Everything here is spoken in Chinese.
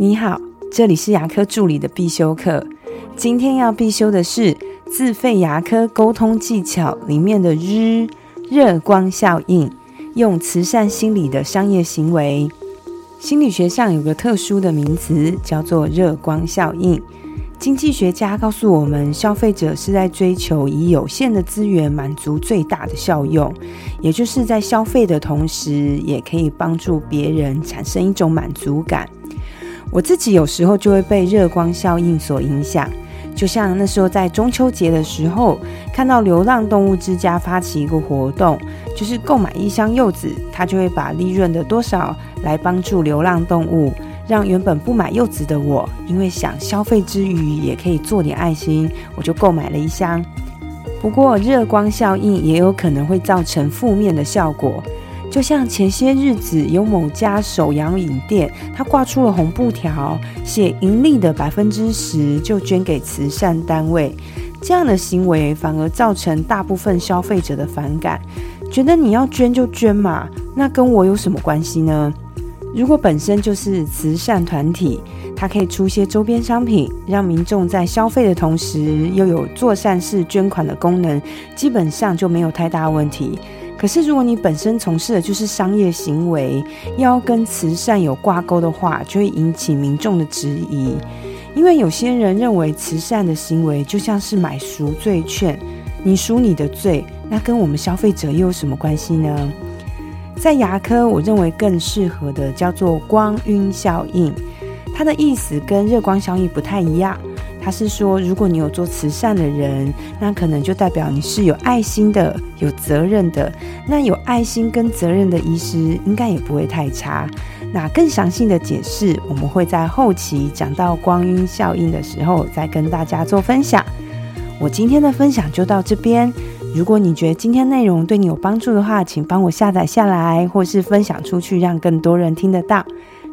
你好，这里是牙科助理的必修课。今天要必修的是自费牙科沟通技巧里面的日热光效应，用慈善心理的商业行为。心理学上有个特殊的名词，叫做热光效应。经济学家告诉我们，消费者是在追求以有限的资源满足最大的效用，也就是在消费的同时，也可以帮助别人产生一种满足感。我自己有时候就会被热光效应所影响，就像那时候在中秋节的时候，看到流浪动物之家发起一个活动，就是购买一箱柚子，他就会把利润的多少来帮助流浪动物，让原本不买柚子的我，因为想消费之余也可以做点爱心，我就购买了一箱。不过热光效应也有可能会造成负面的效果。就像前些日子有某家手摇饮店，他挂出了红布条，写盈利的百分之十就捐给慈善单位。这样的行为反而造成大部分消费者的反感，觉得你要捐就捐嘛，那跟我有什么关系呢？如果本身就是慈善团体，它可以出些周边商品，让民众在消费的同时又有做善事捐款的功能，基本上就没有太大问题。可是，如果你本身从事的就是商业行为，要跟慈善有挂钩的话，就会引起民众的质疑。因为有些人认为慈善的行为就像是买赎罪券，你赎你的罪，那跟我们消费者又有什么关系呢？在牙科，我认为更适合的叫做光晕效应，它的意思跟热光效应不太一样。他是说，如果你有做慈善的人，那可能就代表你是有爱心的、有责任的。那有爱心跟责任的医师，应该也不会太差。那更详细的解释，我们会在后期讲到光晕效应的时候，再跟大家做分享。我今天的分享就到这边。如果你觉得今天内容对你有帮助的话，请帮我下载下来，或是分享出去，让更多人听得到。